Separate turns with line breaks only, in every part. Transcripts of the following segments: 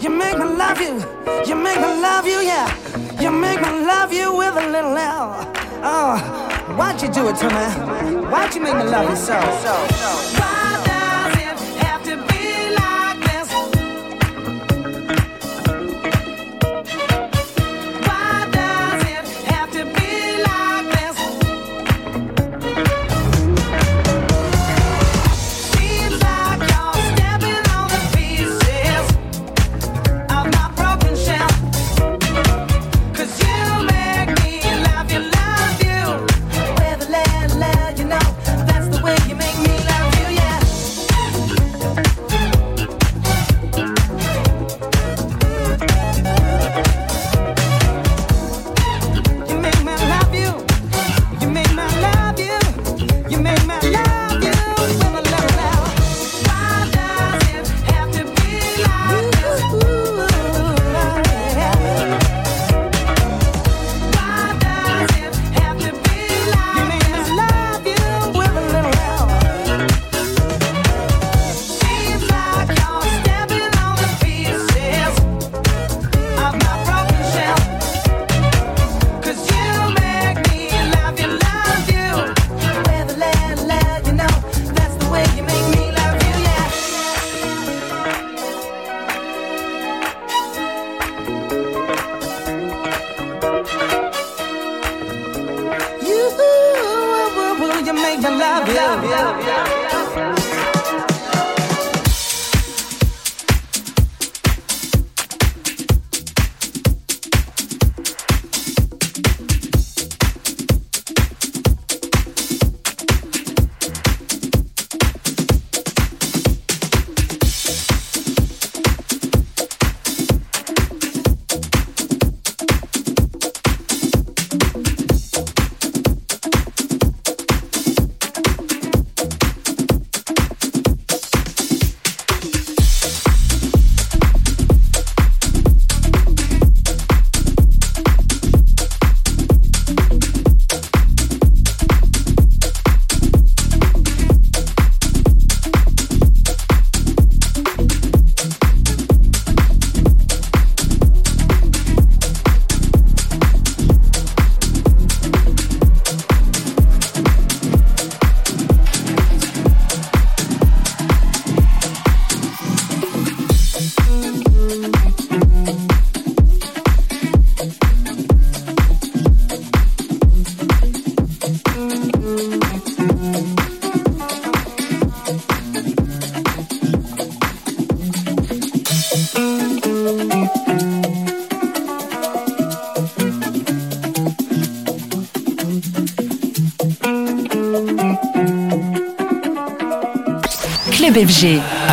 You make me love you. You make me love you,
yeah. You make me love you with a little L. Oh, why'd you do it to me? Why'd you make me love you so? so, so.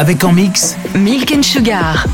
Avec en mix
Milk and Sugar.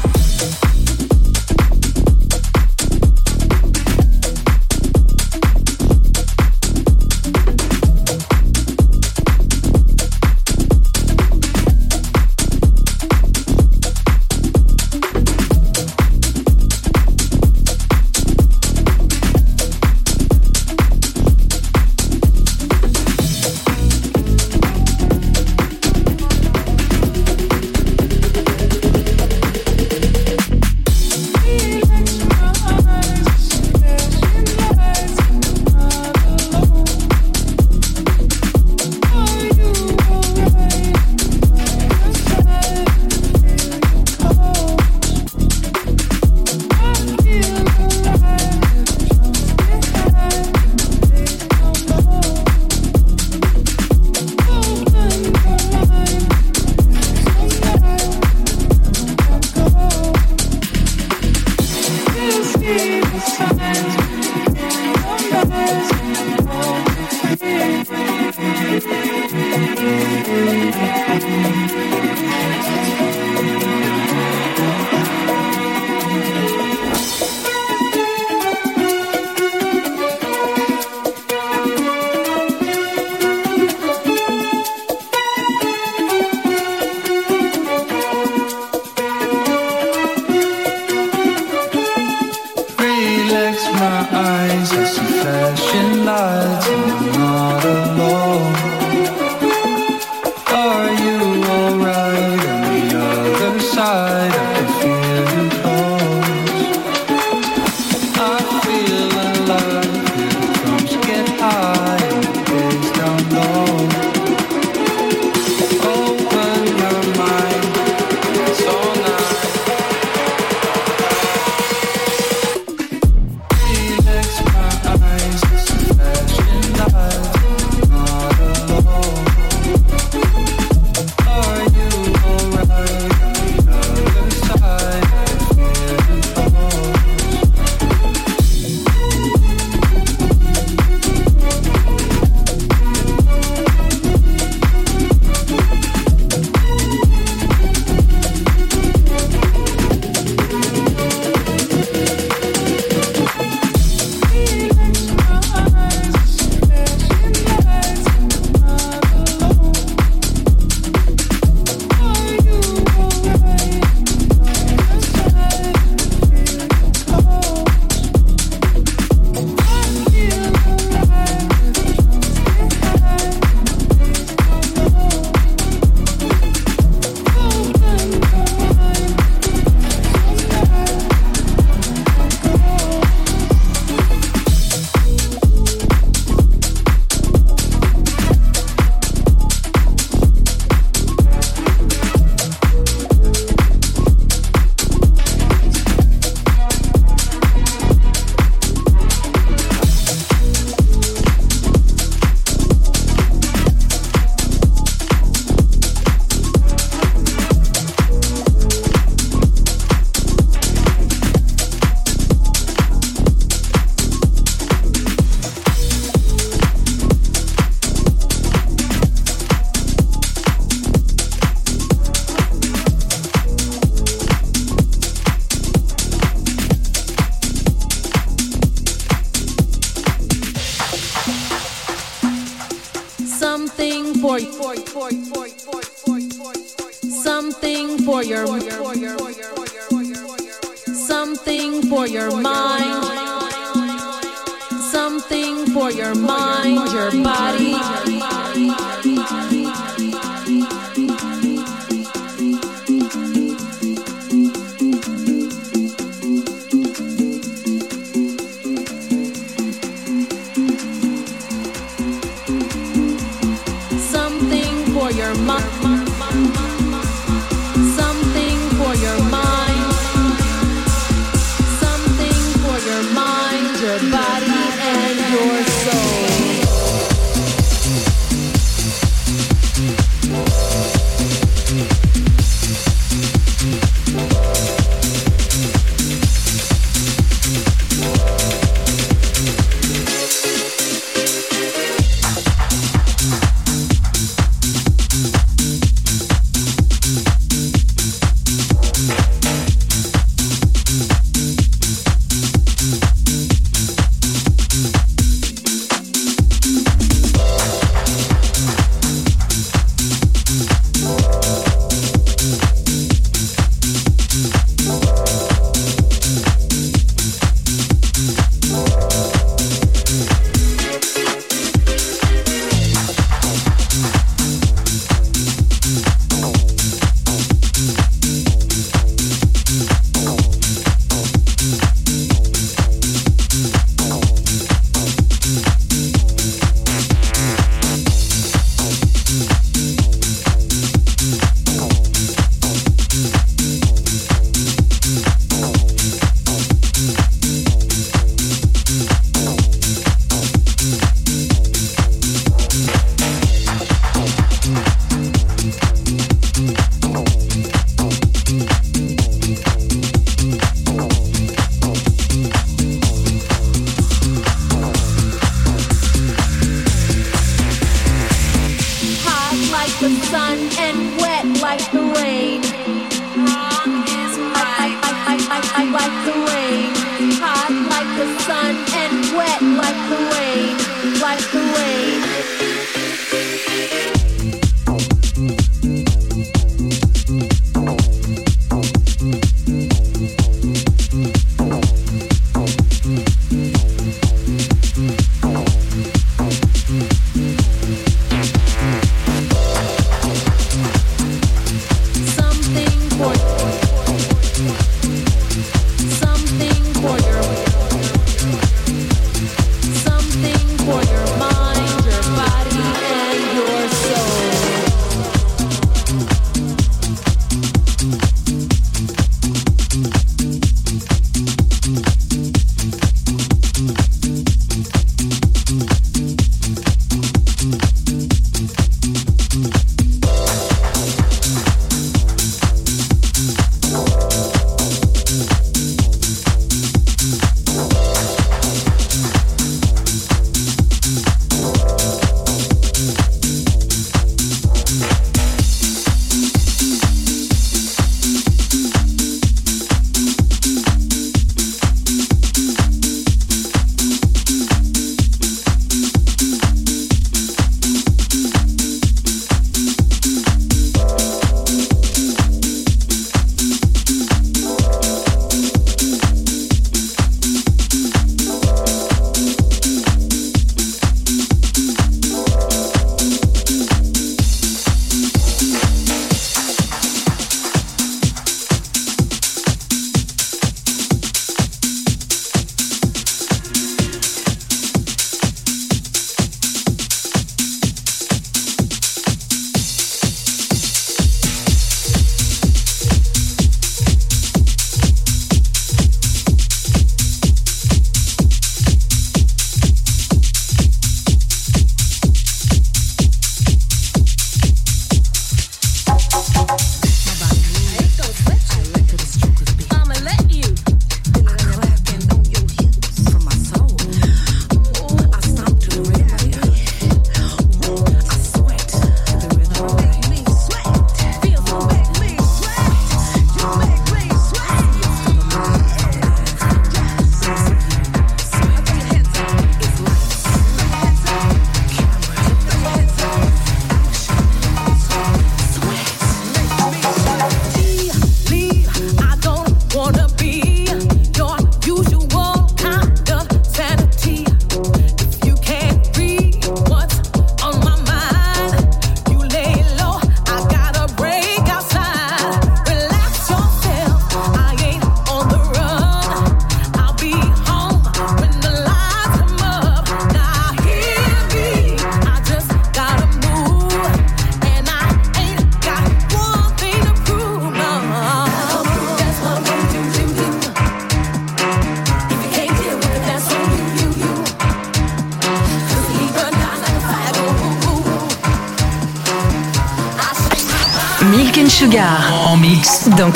Some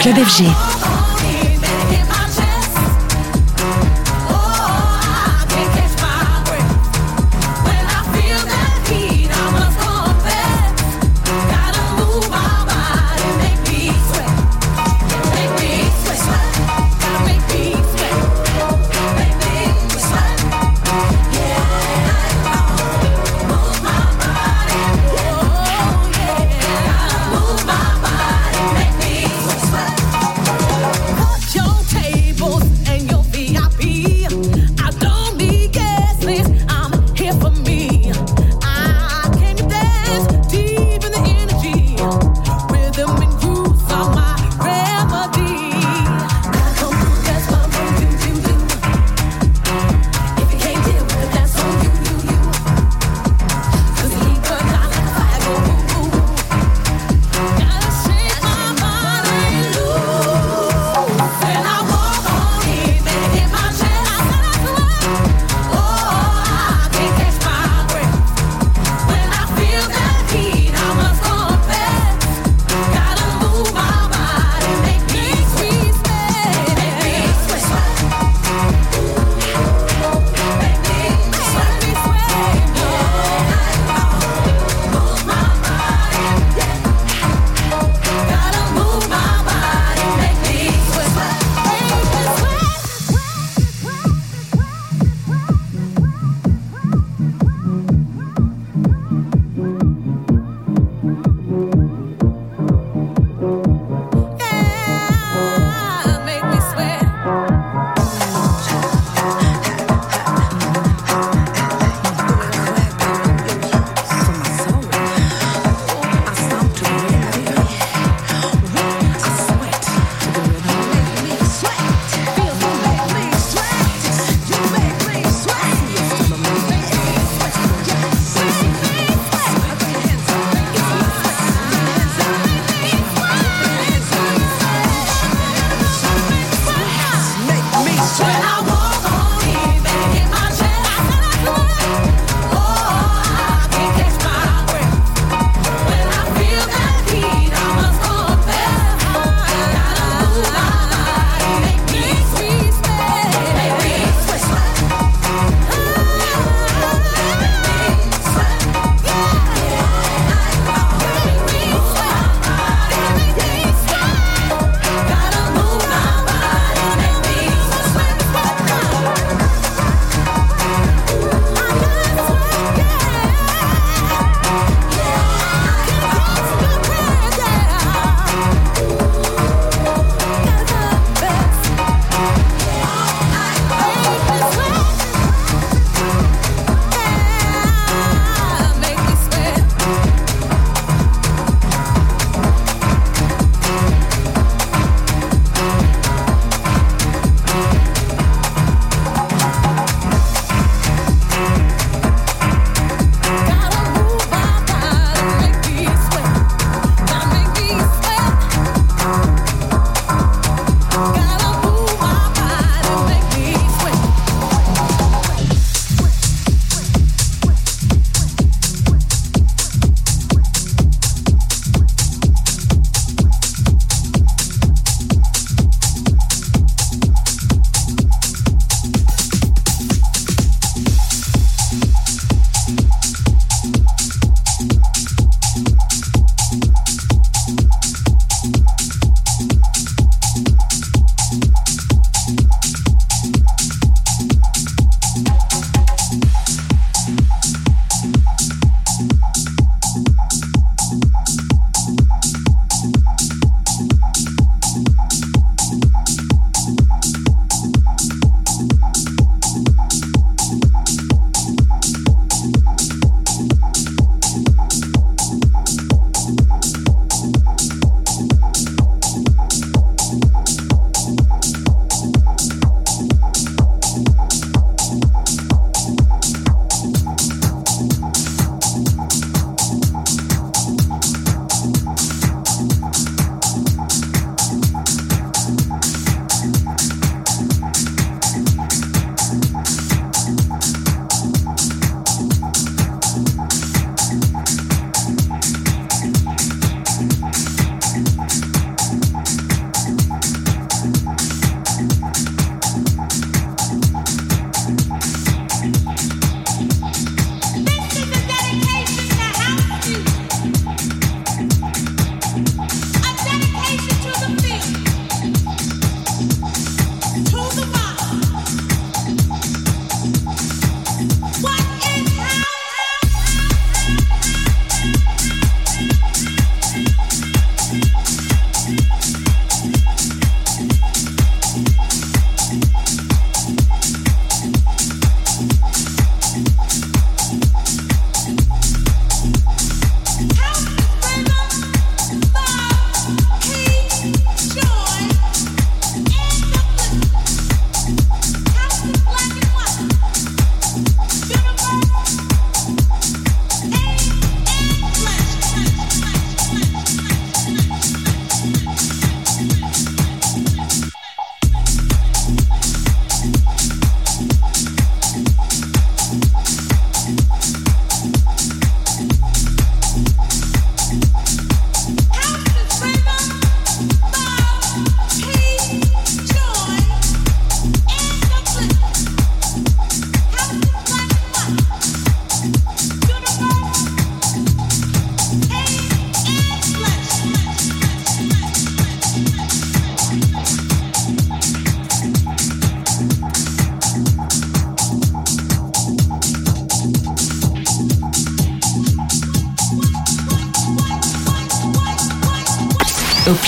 Club FG.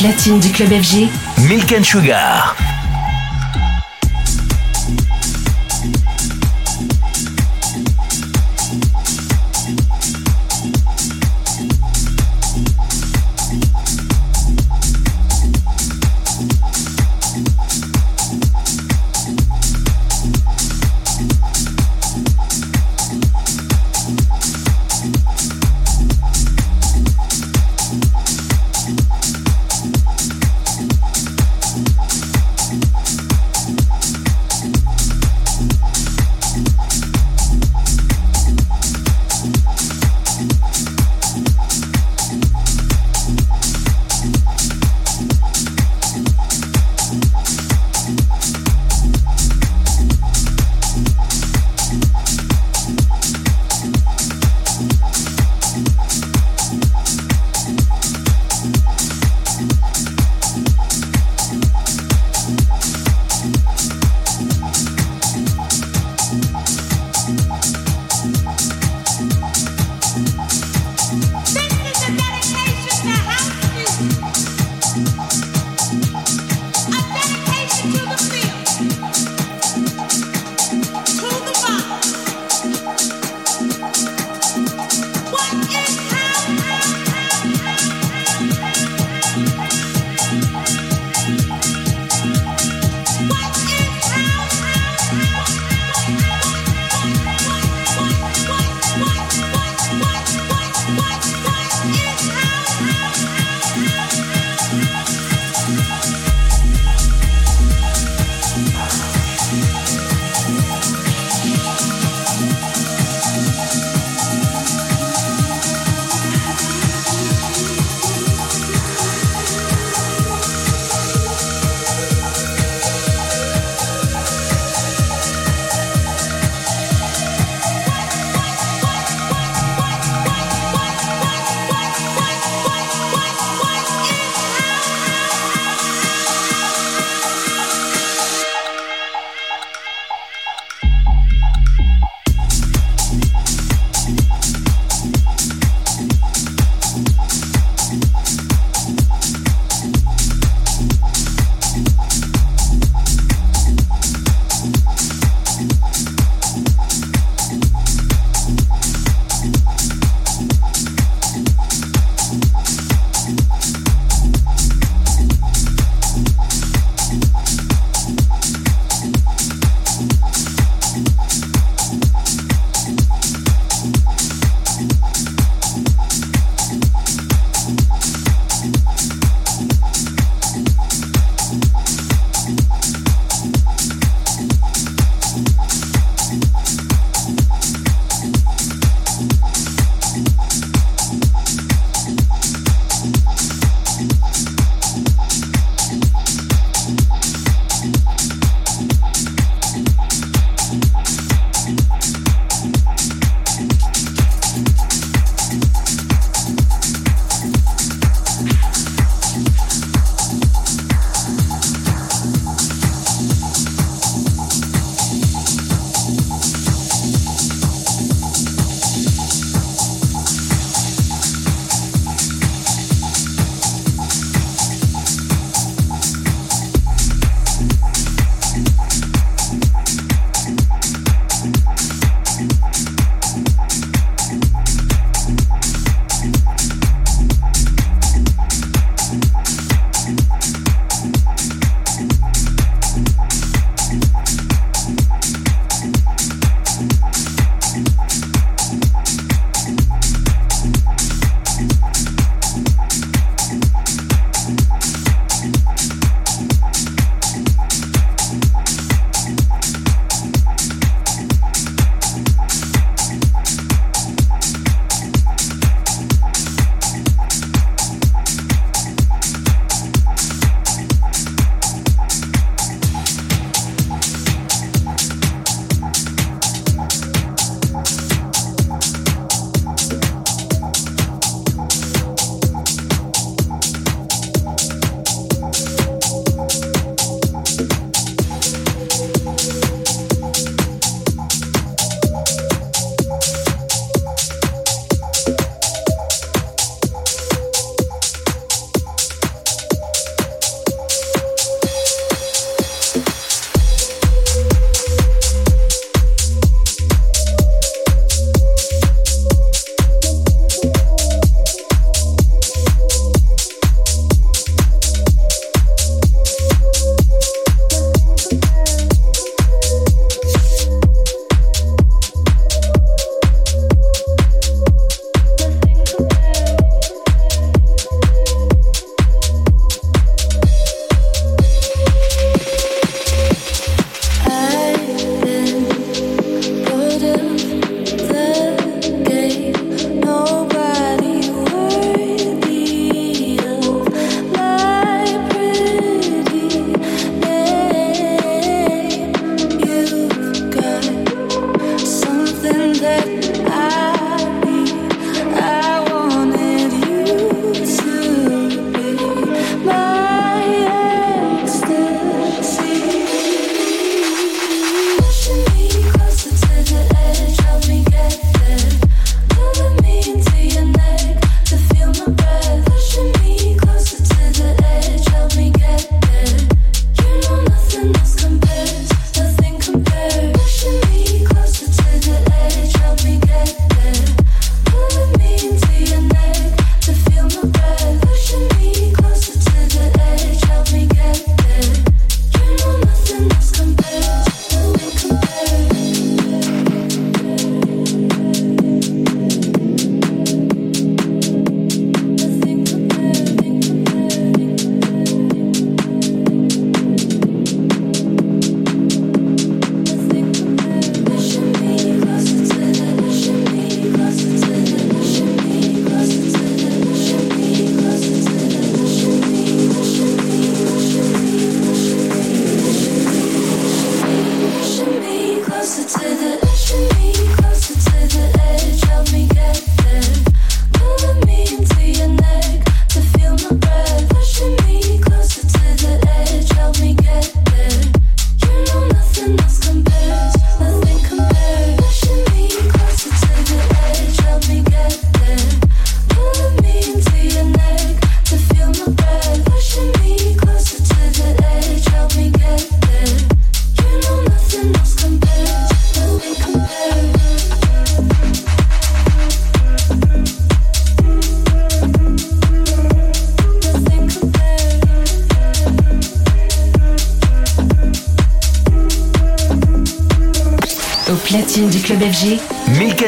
Platine du club FG,
Milk and Sugar.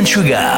Sugar.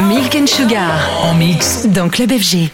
Milk and Sugar
en mix dans
Club FG.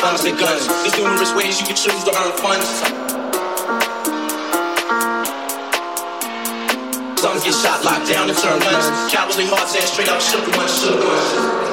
Bombs and guns. There's numerous ways you can choose to earn funds. Some get shot, locked down, and turn guns. Cowardly hearts and straight up shook ones, ones.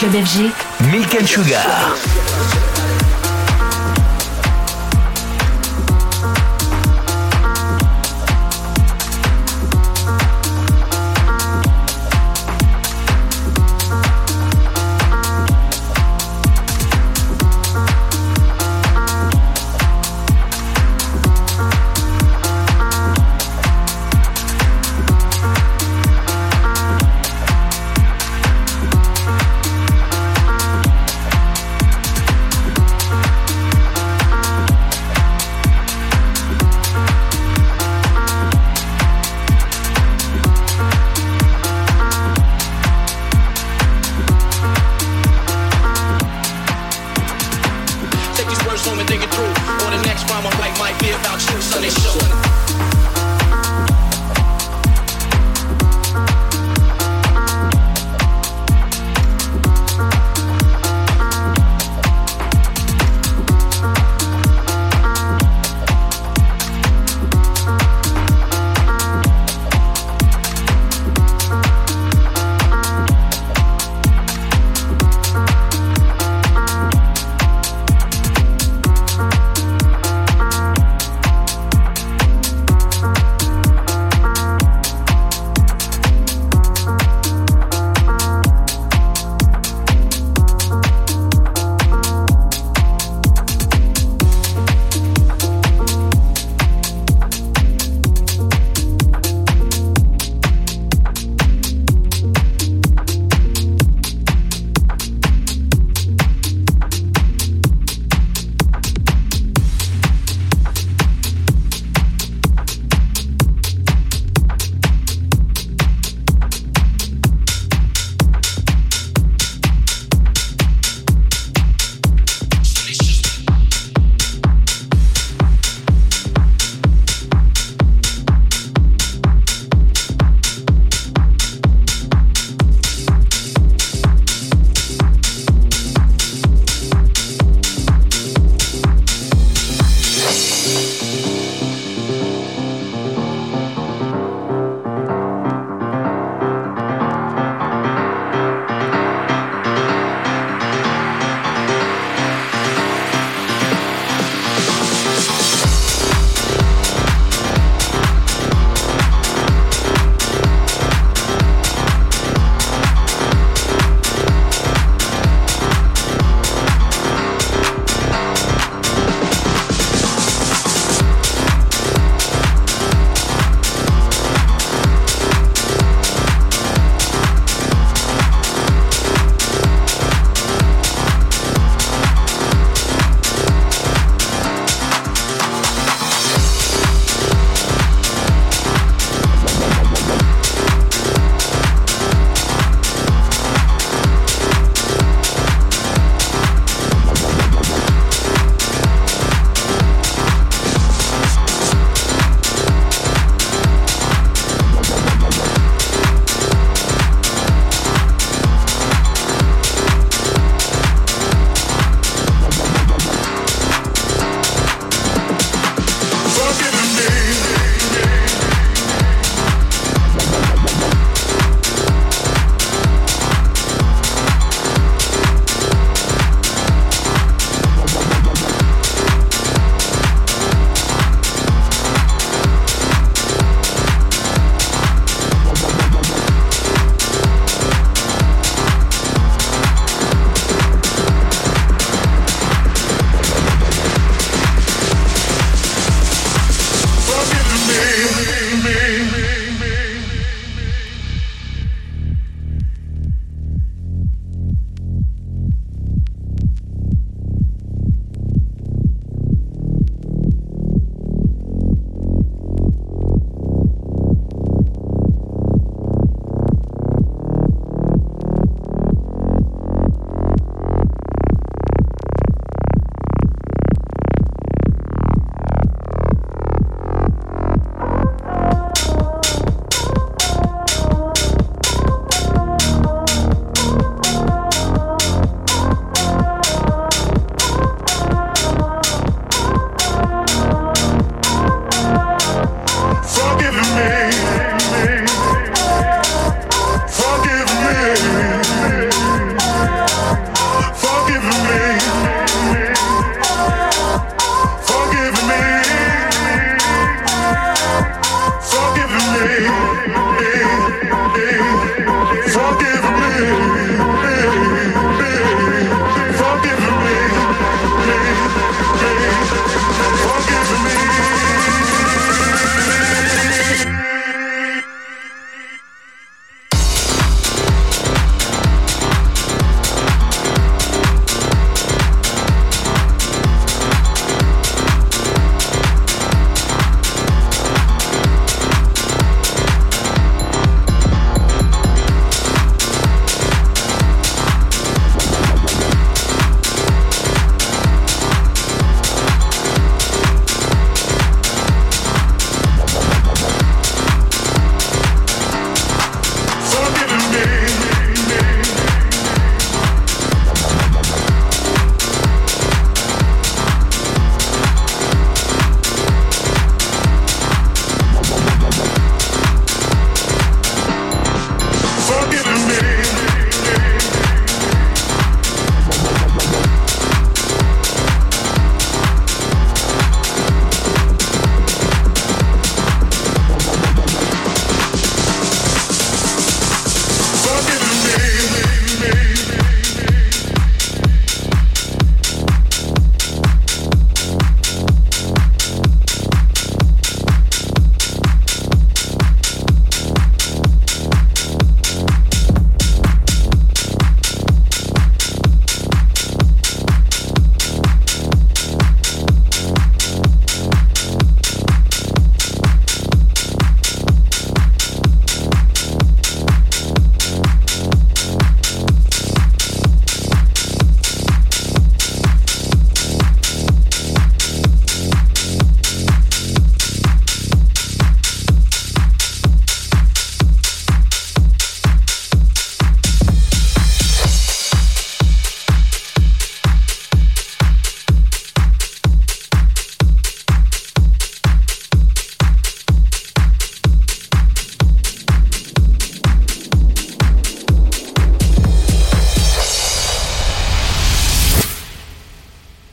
Club
Milk and Sugar.